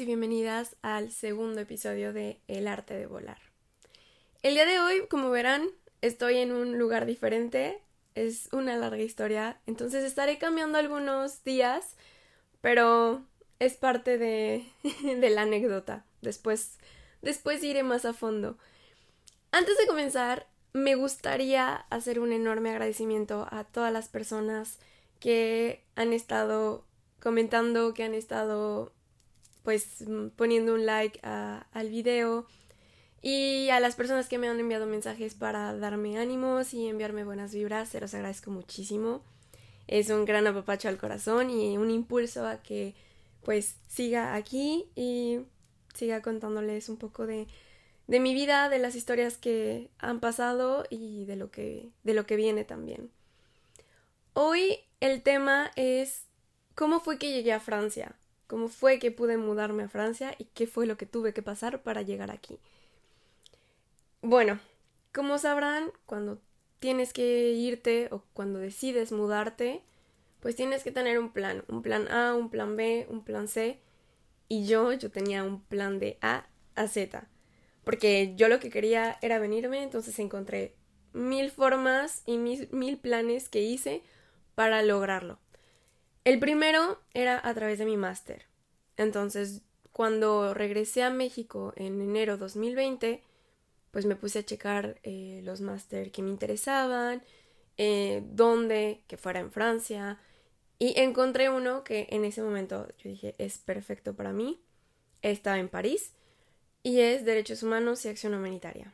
y bienvenidas al segundo episodio de El arte de volar. El día de hoy, como verán, estoy en un lugar diferente, es una larga historia, entonces estaré cambiando algunos días, pero es parte de, de la anécdota. Después, después iré más a fondo. Antes de comenzar, me gustaría hacer un enorme agradecimiento a todas las personas que han estado comentando, que han estado pues poniendo un like al video y a las personas que me han enviado mensajes para darme ánimos y enviarme buenas vibras, se los agradezco muchísimo. Es un gran apapacho al corazón y un impulso a que pues siga aquí y siga contándoles un poco de, de mi vida, de las historias que han pasado y de lo que, de lo que viene también. Hoy el tema es cómo fue que llegué a Francia, cómo fue que pude mudarme a Francia y qué fue lo que tuve que pasar para llegar aquí. Bueno, como sabrán, cuando tienes que irte o cuando decides mudarte, pues tienes que tener un plan, un plan A, un plan B, un plan C. Y yo, yo tenía un plan de A a Z. Porque yo lo que quería era venirme, entonces encontré mil formas y mil, mil planes que hice para lograrlo. El primero era a través de mi máster. Entonces, cuando regresé a México en enero 2020, pues me puse a checar eh, los máster que me interesaban, eh, dónde, que fuera en Francia, y encontré uno que en ese momento yo dije es perfecto para mí. Estaba en París y es Derechos Humanos y Acción Humanitaria.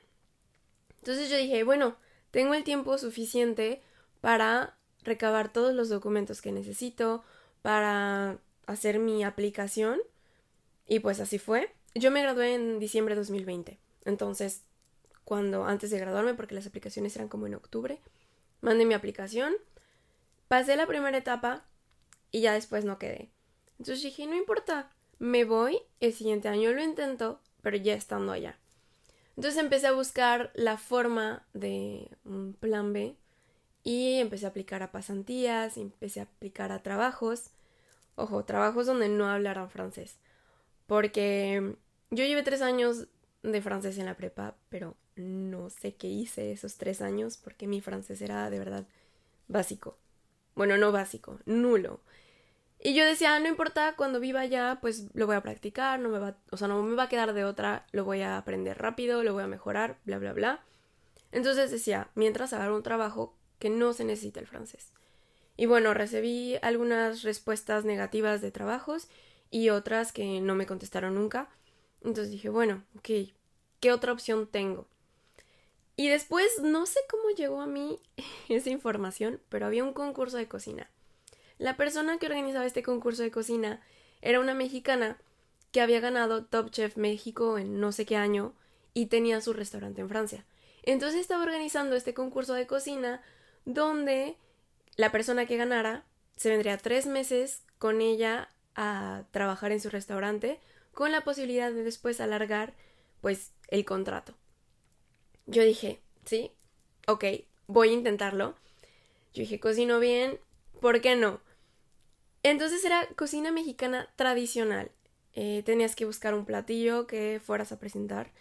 Entonces yo dije, bueno, tengo el tiempo suficiente para recabar todos los documentos que necesito para hacer mi aplicación. Y pues así fue. Yo me gradué en diciembre de 2020. Entonces, cuando antes de graduarme, porque las aplicaciones eran como en octubre, mandé mi aplicación, pasé la primera etapa y ya después no quedé. Entonces dije, no importa, me voy, el siguiente año lo intento, pero ya estando allá. Entonces empecé a buscar la forma de un plan B y empecé a aplicar a pasantías, empecé a aplicar a trabajos, ojo, trabajos donde no hablaran francés, porque yo llevé tres años de francés en la prepa, pero no sé qué hice esos tres años porque mi francés era de verdad básico. Bueno, no básico, nulo. Y yo decía, no importa, cuando viva allá, pues lo voy a practicar, no me va, o sea, no me va a quedar de otra, lo voy a aprender rápido, lo voy a mejorar, bla, bla, bla. Entonces decía, mientras haga un trabajo que no se necesita el francés. Y bueno, recibí algunas respuestas negativas de trabajos y otras que no me contestaron nunca. Entonces dije, bueno, ok, ¿qué otra opción tengo? Y después no sé cómo llegó a mí esa información, pero había un concurso de cocina. La persona que organizaba este concurso de cocina era una mexicana que había ganado Top Chef México en no sé qué año y tenía su restaurante en Francia. Entonces estaba organizando este concurso de cocina donde la persona que ganara se vendría tres meses con ella a trabajar en su restaurante con la posibilidad de después alargar pues el contrato. Yo dije, sí, ok, voy a intentarlo. Yo dije, cocino bien, ¿por qué no? Entonces era cocina mexicana tradicional. Eh, tenías que buscar un platillo que fueras a presentar.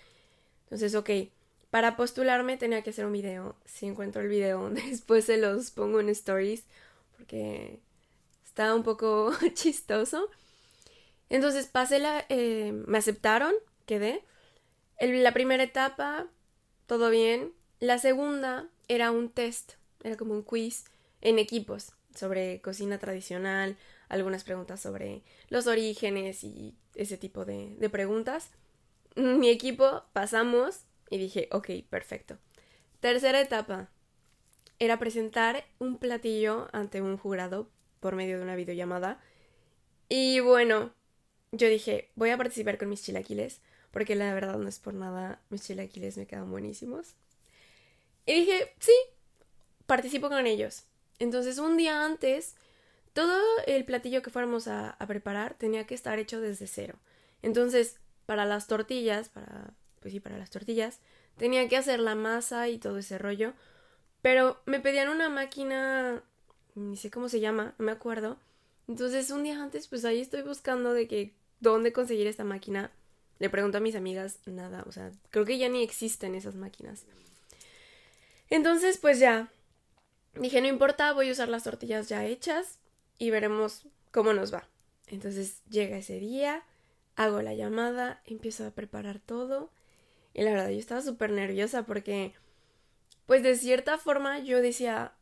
Entonces, ok, para postularme tenía que hacer un video. Si encuentro el video, después se los pongo en stories porque está un poco chistoso. Entonces pasé la... Eh, me aceptaron, quedé. la primera etapa, todo bien. La segunda era un test, era como un quiz en equipos sobre cocina tradicional, algunas preguntas sobre los orígenes y ese tipo de, de preguntas. Mi equipo pasamos y dije, ok, perfecto. Tercera etapa. Era presentar un platillo ante un jurado por medio de una videollamada. Y bueno, yo dije, voy a participar con mis chilaquiles, porque la verdad no es por nada, mis chilaquiles me quedan buenísimos. Y dije, sí, participo con ellos. Entonces un día antes, todo el platillo que fuéramos a, preparar tenía que estar hecho desde cero. Entonces, para las tortillas, para pues sí, para las tortillas, tenía que hacer la masa y todo ese rollo, pero me pedían una máquina, ni sé cómo se llama, no me acuerdo. Entonces un día antes, pues ahí estoy buscando de que dónde conseguir esta máquina. Le pregunto a mis amigas, nada, o sea, creo que ya ni existen esas máquinas. Entonces, pues ya, dije, no importa, voy a usar las tortillas ya hechas y veremos cómo nos va. Entonces llega ese día, hago la llamada, empiezo a preparar todo y la verdad yo estaba súper nerviosa porque, pues de cierta forma yo decía,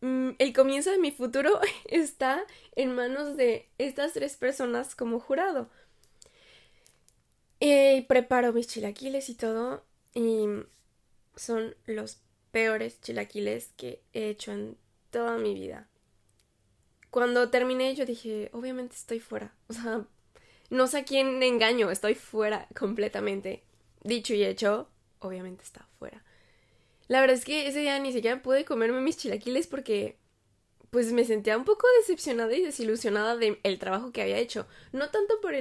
mm, el comienzo de mi futuro está en manos de estas tres personas como jurado. Y preparo mis chilaquiles y todo y son los peores chilaquiles que he hecho en toda mi vida. Cuando terminé yo dije, obviamente estoy fuera. O sea, no sé a quién engaño, estoy fuera completamente. Dicho y hecho, obviamente está fuera. La verdad es que ese día ni siquiera pude comerme mis chilaquiles porque pues me sentía un poco decepcionada y desilusionada del trabajo que había hecho. No tanto por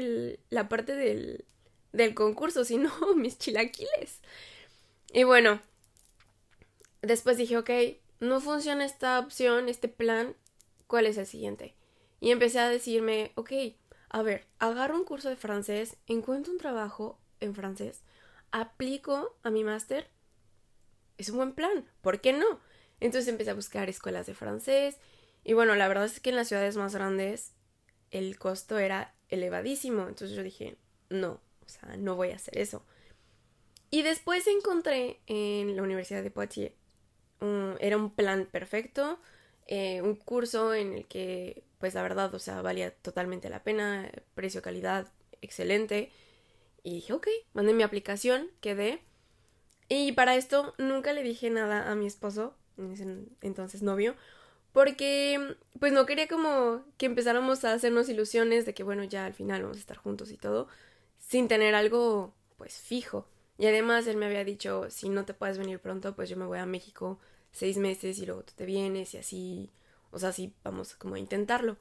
la parte del, del concurso, sino mis chilaquiles. Y bueno, después dije, ok, no funciona esta opción, este plan, ¿cuál es el siguiente? Y empecé a decirme, ok, a ver, agarro un curso de francés, encuentro un trabajo en francés, aplico a mi máster. Es un buen plan, ¿por qué no? Entonces empecé a buscar escuelas de francés y bueno, la verdad es que en las ciudades más grandes el costo era elevadísimo, entonces yo dije, no, o sea, no voy a hacer eso. Y después encontré en la Universidad de Poitiers, era un plan perfecto, eh, un curso en el que pues la verdad, o sea, valía totalmente la pena, precio, calidad, excelente. Y dije, ok, mandé mi aplicación, quedé. Y para esto nunca le dije nada a mi esposo, entonces novio, porque pues no quería como que empezáramos a hacernos ilusiones de que bueno, ya al final vamos a estar juntos y todo, sin tener algo pues fijo. Y además él me había dicho, si no te puedes venir pronto, pues yo me voy a México seis meses y luego tú te vienes y así o sea, sí, vamos como a intentarlo.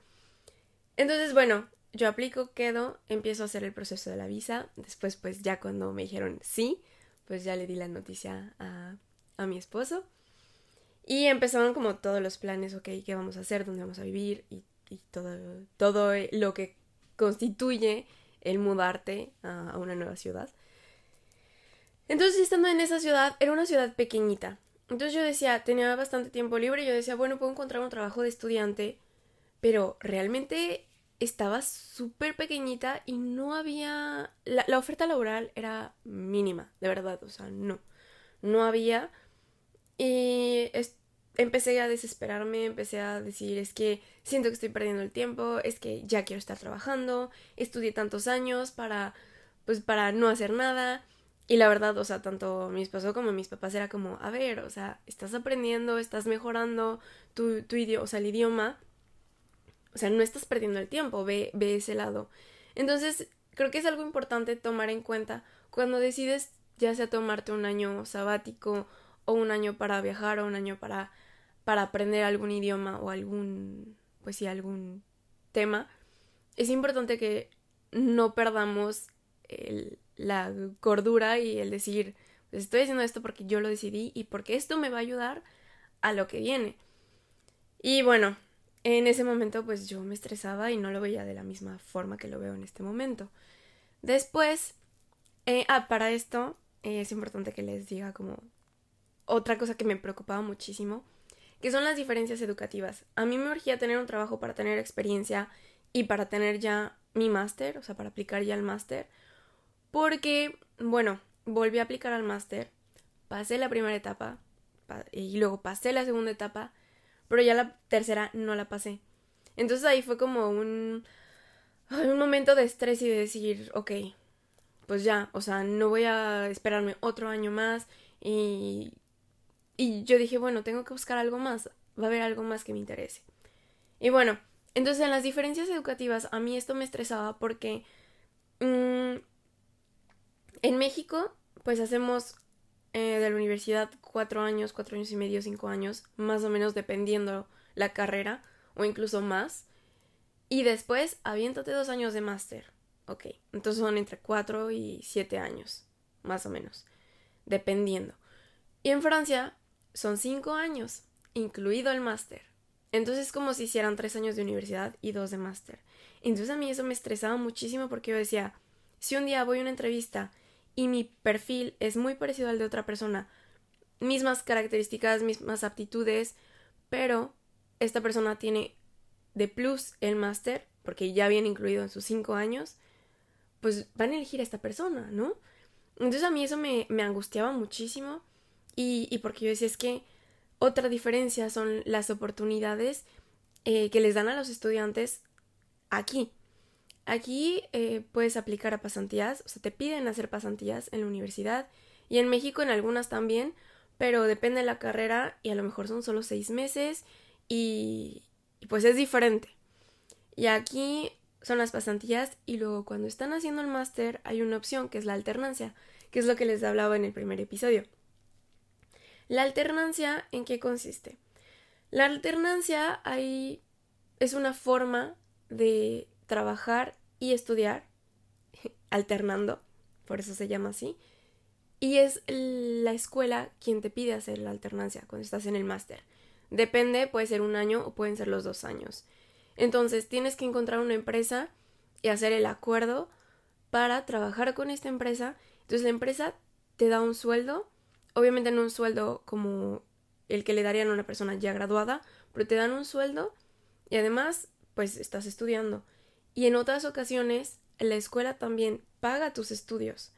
Entonces, bueno, yo aplico, quedo, empiezo a hacer el proceso de la visa. Después, pues ya cuando me dijeron sí, pues ya le di la noticia a, a mi esposo. Y empezaron como todos los planes, ok, qué vamos a hacer, dónde vamos a vivir y, y todo, todo lo que constituye el mudarte a, a una nueva ciudad. Entonces, estando en esa ciudad, era una ciudad pequeñita. Entonces yo decía, tenía bastante tiempo libre yo decía, bueno, puedo encontrar un trabajo de estudiante, pero realmente estaba súper pequeñita y no había... La, oferta laboral era mínima, de verdad, o sea, no, no había. Y empecé a desesperarme, empecé a decir, es que siento que estoy perdiendo el tiempo, es que ya quiero estar trabajando, estudié tantos años para, pues, para no hacer nada. Y la verdad, o sea, tanto mi esposo como mis papás era como, a ver, o sea, estás aprendiendo, estás mejorando tu, tu idioma. O sea, no estás perdiendo el tiempo, ve, ve ese lado. Entonces, creo que es algo importante tomar en cuenta cuando decides ya sea tomarte un año sabático o un año para viajar o un año para, para aprender algún idioma o algún, pues sí, algún tema. Es importante que no perdamos la cordura y el decir, pues estoy haciendo esto porque yo lo decidí y porque esto me va a ayudar a lo que viene. Y bueno, en ese momento pues yo me estresaba y no lo veía de la misma forma que lo veo en este momento. Después, eh, ah, para esto eh, es importante que les diga como otra cosa que me preocupaba muchísimo, que son las diferencias educativas. A mí me urgía tener un trabajo para tener experiencia y para tener ya mi máster, o sea, para aplicar ya el máster, porque, bueno, volví a aplicar al máster, pasé la primera etapa y luego pasé la segunda etapa, pero ya la tercera no la pasé. Entonces ahí fue como un, un momento de estrés y de decir, ok, pues ya, o sea, no voy a esperarme otro año más y, y yo dije, bueno, tengo que buscar algo más, va a haber algo más que me interese. Y bueno, entonces en las diferencias educativas a mí esto me estresaba porque mm, en México, pues hacemos eh, de la universidad cuatro años, cuatro años y medio, cinco años, más o menos dependiendo la carrera, o incluso más. Y después, aviéntate dos años de máster. Ok, entonces son entre cuatro y siete años, más o menos, dependiendo. Y en Francia son cinco años, incluido el máster. Entonces es como si hicieran tres años de universidad y dos de máster. Entonces a mí eso me estresaba muchísimo porque yo decía, si un día voy a una entrevista y mi perfil es muy parecido al de otra persona, mismas características, mismas aptitudes, pero esta persona tiene de plus el máster, porque ya viene incluido en sus cinco años, pues van a elegir a esta persona, ¿no? Entonces a mí eso me, angustiaba muchísimo y, y, porque yo decía es que otra diferencia son las oportunidades eh, que les dan a los estudiantes aquí. Aquí eh, puedes aplicar a pasantías, o sea, te piden hacer pasantías en la universidad y en México en algunas también, pero depende de la carrera y a lo mejor son solo seis meses y, y pues es diferente. Y aquí son las pasantías y luego cuando están haciendo el máster hay una opción que es la alternancia, que es lo que les hablaba en el primer episodio. La alternancia, ¿en qué consiste? La alternancia ahí es una forma de trabajar y estudiar alternando, por eso se llama así, y es la escuela quien te pide hacer la alternancia cuando estás en el máster. Depende, puede ser un año o pueden ser los dos años. Entonces tienes que encontrar una empresa y hacer el acuerdo para trabajar con esta empresa. Entonces la empresa te da un sueldo obviamente no un sueldo como el que le darían a una persona ya graduada, pero te dan un sueldo y además pues estás estudiando. Y en otras ocasiones la escuela también paga tus estudios.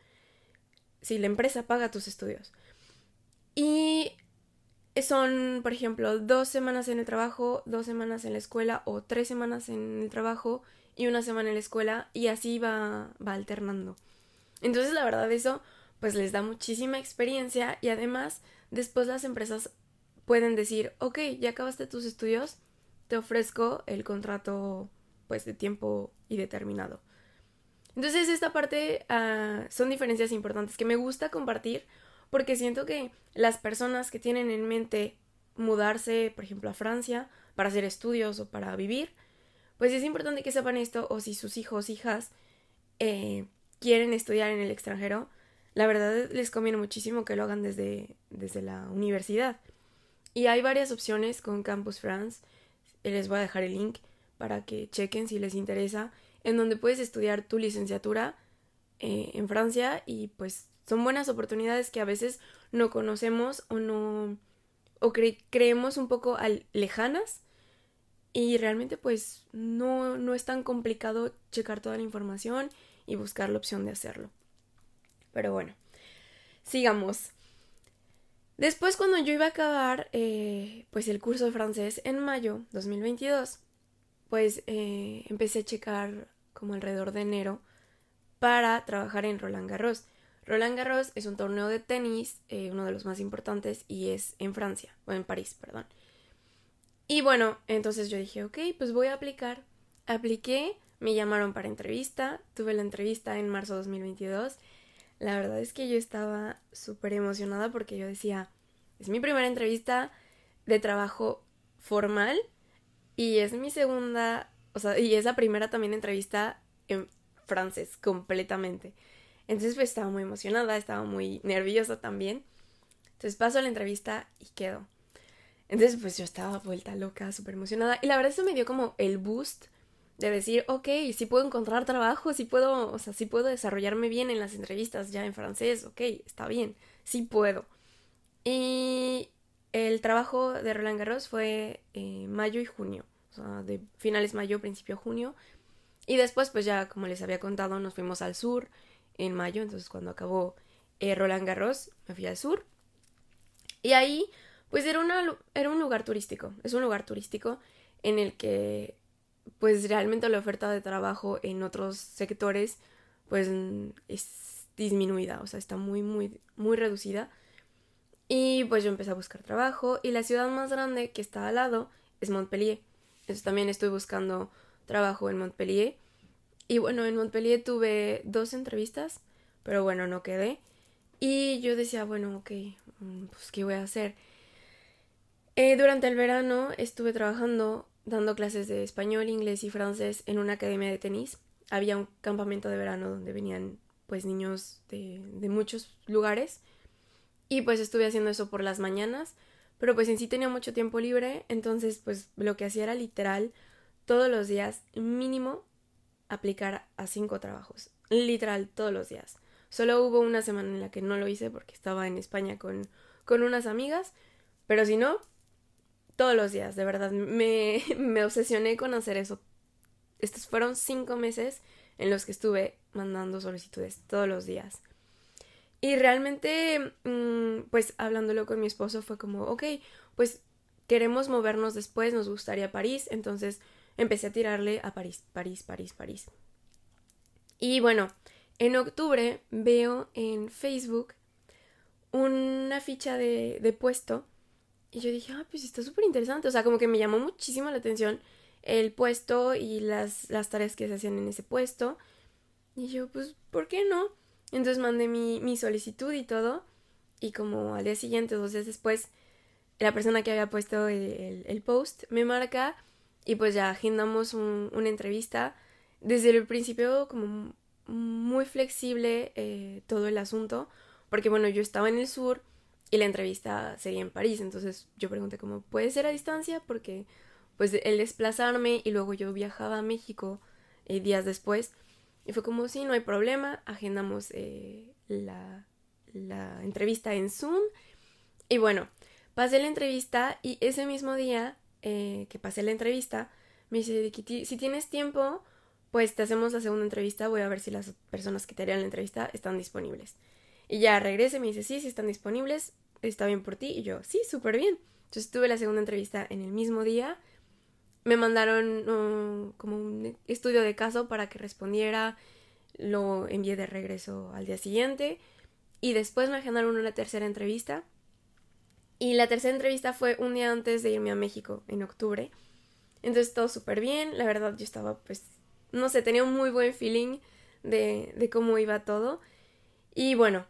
Sí, la empresa paga tus estudios. Y son, por ejemplo, dos semanas en el trabajo, dos semanas en la escuela o tres semanas en el trabajo y una semana en la escuela y así va, va alternando. Entonces, la verdad, eso pues les da muchísima experiencia y además después las empresas pueden decir, ok, ya acabaste tus estudios, te ofrezco el contrato pues de tiempo indeterminado. Entonces esta parte uh, son diferencias importantes que me gusta compartir porque siento que las personas que tienen en mente mudarse, por ejemplo, a Francia para hacer estudios o para vivir, pues es importante que sepan esto o si sus hijos, hijas eh, quieren estudiar en el extranjero, la verdad les conviene muchísimo que lo hagan desde, desde la universidad. Y hay varias opciones con Campus France. Les voy a dejar el link para que chequen si les interesa, en donde puedes estudiar tu licenciatura eh, en Francia y pues son buenas oportunidades que a veces no conocemos o no o creemos un poco lejanas y realmente pues no, no es tan complicado checar toda la información y buscar la opción de hacerlo. Pero bueno, sigamos. Después cuando yo iba a acabar eh, pues el curso de francés en mayo 2022, pues eh, empecé a checar como alrededor de enero para trabajar en Roland Garros. Roland Garros es un torneo de tenis, eh, uno de los más importantes, y es en Francia, o en París, perdón. Y bueno, entonces yo dije, ok, pues voy a aplicar. Apliqué, me llamaron para entrevista, tuve la entrevista en marzo de 2022 la verdad es que yo estaba súper emocionada porque yo decía, es mi primera entrevista de trabajo formal y es mi segunda, o sea, y es la primera también entrevista en francés completamente. Entonces pues estaba muy emocionada, estaba muy nerviosa también. Entonces paso la entrevista y quedo. Entonces pues yo estaba vuelta loca, súper emocionada. Y la verdad eso me dio como el boost de decir, ok, si puedo encontrar trabajo, si puedo, o sea, si puedo desarrollarme bien en las entrevistas ya en francés, ok, está bien, sí puedo. Y el trabajo de Roland Garros fue eh, mayo y junio, o sea, de finales mayo, principio junio. Y después, pues ya, como les había contado, nos fuimos al sur en mayo, entonces cuando acabó eh, Roland Garros, me fui al sur. Y ahí, pues era, una, era un lugar turístico, es un lugar turístico en el que pues realmente la oferta de trabajo en otros sectores pues es disminuida, o sea, está muy, muy, muy reducida. Y pues yo empecé a buscar trabajo y la ciudad más grande que está al lado es Montpellier. Entonces también estoy buscando trabajo en Montpellier. Y bueno, en Montpellier tuve dos entrevistas, pero bueno, no quedé. Y yo decía, bueno, ok, mm, pues ¿qué voy a hacer? Eh, durante el verano estuve trabajando dando clases de español, inglés y francés en una academia de tenis. Había un campamento de verano donde venían pues niños de, de muchos lugares y pues estuve haciendo eso por las mañanas, pero pues en sí tenía mucho tiempo libre, entonces pues lo que hacía era literal todos los días mínimo aplicar a cinco trabajos, literal todos los días. Solo hubo una semana en la que no lo hice porque estaba en España con, con unas amigas, pero si no, todos los días, de verdad, me, me obsesioné con hacer eso. Estos fueron cinco meses en los que estuve mandando solicitudes todos los días. Y realmente, mm, pues hablándolo con mi esposo fue como, ok, pues queremos movernos después, nos gustaría París, entonces empecé a tirarle a París, París, París, París. Y bueno, en octubre veo en Facebook una ficha de, de puesto y yo dije, ah, pues está súper interesante, o sea, como que me llamó muchísimo la atención el puesto y las, las tareas que se hacían en ese puesto. Y yo, pues, ¿por qué no? Entonces mandé mi, mi solicitud y todo. Y como al día siguiente, dos días después, la persona que había puesto el, el, post me marca y pues ya agendamos una entrevista. Desde el principio como muy flexible eh, todo el asunto, porque bueno, yo estaba en el sur y la entrevista sería en París, entonces yo pregunté cómo puede ser a distancia, porque pues el desplazarme y luego yo viajaba a México eh, días después, y fue como, sí, no hay problema, agendamos eh, la, la entrevista en Zoom. Y bueno, pasé la entrevista y ese mismo día eh, que pasé la entrevista, me dice, si tienes tiempo, pues te hacemos la segunda entrevista, voy a ver si las personas que te harían la entrevista están disponibles. Y ya regrese, me dice, sí, sí están disponibles, está bien por ti. Y yo, sí, súper bien. Entonces tuve la segunda entrevista en el mismo día me mandaron como un estudio de caso para que respondiera, lo envié de regreso al día siguiente y después me agendaron una tercera entrevista. Y la tercera entrevista fue un día antes de irme a México, en octubre. Entonces todo súper bien, la verdad yo estaba pues, no sé, tenía un muy buen feeling de, de cómo iba todo. Y bueno,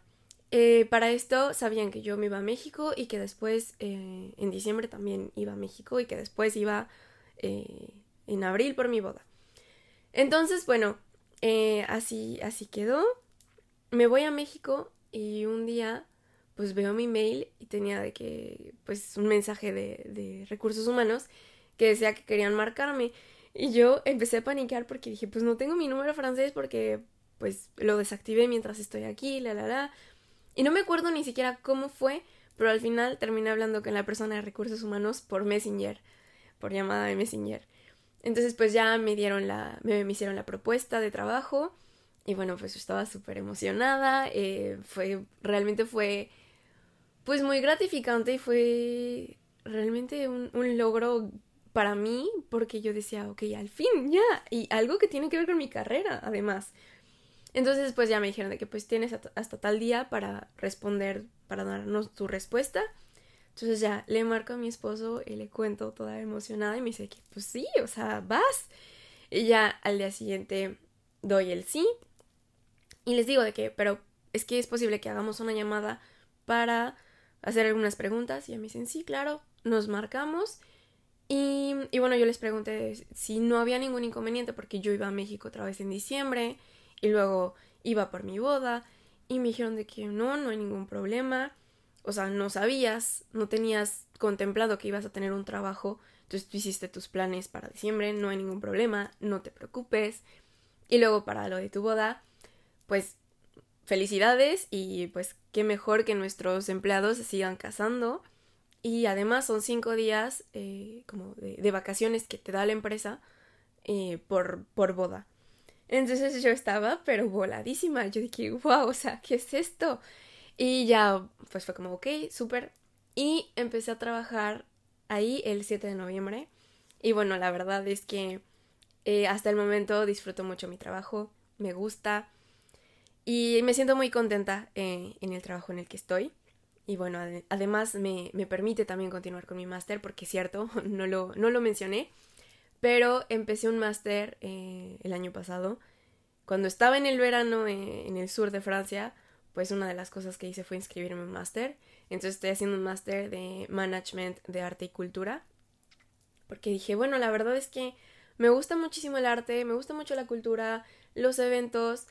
eh, para esto sabían que yo me iba a México y que después eh, en diciembre también iba a México y que después iba eh, en abril por mi boda. Entonces, bueno, eh, así, así quedó. Me voy a México y un día pues veo mi mail y tenía de que pues un mensaje de, de recursos humanos que decía que querían marcarme y yo empecé a panicar porque dije pues no tengo mi número francés porque pues lo desactivé mientras estoy aquí, la la la y no me acuerdo ni siquiera cómo fue, pero al final terminé hablando con la persona de recursos humanos por Messenger por llamada de Messenger. Entonces pues ya me dieron la, me, hicieron la propuesta de trabajo y bueno pues estaba súper emocionada, eh, fue, realmente fue pues muy gratificante y fue realmente un, un logro para mí porque yo decía, ok, al fin, ya, y algo que tiene que ver con mi carrera además. Entonces pues ya me dijeron de que pues tienes hasta tal día para responder, para darnos tu respuesta entonces ya le marco a mi esposo y le cuento toda emocionada y me dice que pues sí, o sea, vas. Y ya al día siguiente doy el sí. Y les digo de que, pero es que es posible que hagamos una llamada para hacer algunas preguntas. Y ya me dicen, sí, claro, nos marcamos. Y, y bueno, yo les pregunté si no había ningún inconveniente porque yo iba a México otra vez en diciembre y luego iba por mi boda. Y me dijeron de que no, no hay ningún problema o sea, no sabías, no tenías contemplado que ibas a tener un trabajo, entonces tú hiciste tus planes para diciembre, no hay ningún problema, no te preocupes. Y luego para lo de tu boda, pues felicidades y pues qué mejor que nuestros empleados se sigan casando. Y además son cinco días eh, como de, vacaciones que te da la empresa eh, por, por boda. Entonces yo estaba pero voladísima. Yo dije, wow, o sea, ¿qué es esto? Y ya, pues fue como, ok, súper. Y empecé a trabajar ahí el 7 de noviembre. Y bueno, la verdad es que eh, hasta el momento disfruto mucho mi trabajo, me gusta y me siento muy contenta eh, en el trabajo en el que estoy. Y bueno, además me, me, permite también continuar con mi máster, porque es cierto, no lo, no lo mencioné, pero empecé un máster eh, el año pasado. Cuando estaba en el verano en el sur de Francia, pues una de las cosas que hice fue inscribirme en un máster. Entonces estoy haciendo un máster de management de arte y cultura. Porque dije, bueno, la verdad es que me gusta muchísimo el arte, me gusta mucho la cultura, los eventos.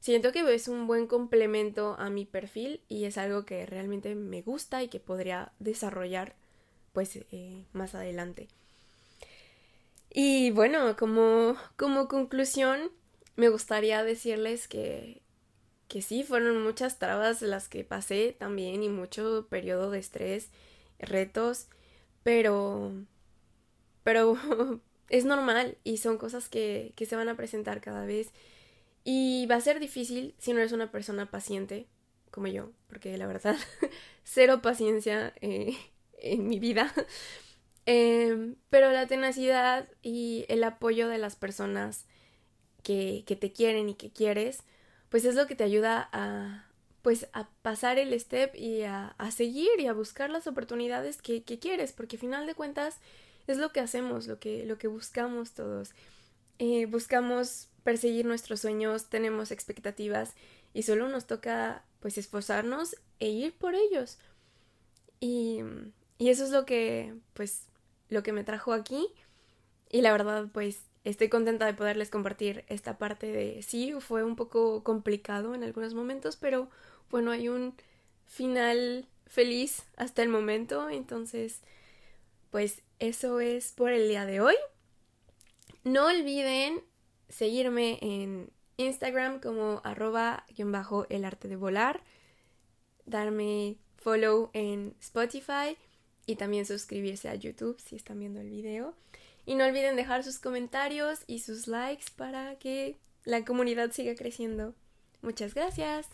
Siento que es un buen complemento a mi perfil y es algo que realmente me gusta y que podría desarrollar pues eh, más adelante. Y bueno, como, como conclusión, me gustaría decirles que, que sí, fueron muchas trabas las que pasé también y mucho periodo de estrés, retos, pero, pero es normal y son cosas que, que se van a presentar cada vez y va a ser difícil si no eres una persona paciente como yo, porque la verdad, cero paciencia eh, en mi vida. Em, pero la tenacidad y el apoyo de las personas que, que, te quieren y que quieres, pues es lo que te ayuda a pues a pasar el step y a, a seguir y a buscar las oportunidades que, que, quieres, porque al final de cuentas es lo que hacemos, lo que, lo que buscamos todos. Eh, buscamos perseguir nuestros sueños, tenemos expectativas y solo nos toca pues esforzarnos e ir por ellos. Y, y eso es lo que pues lo que me trajo aquí y la verdad pues estoy contenta de poderles compartir esta parte de sí, fue un poco complicado en algunos momentos, pero bueno, hay un final feliz hasta el momento, entonces pues eso es por el día de hoy. No olviden seguirme en Instagram como arroba bajo el arte de volar, darme follow en Spotify y también suscribirse a YouTube si están viendo el video. Y no olviden dejar sus comentarios y sus likes para que la comunidad siga creciendo. Muchas gracias.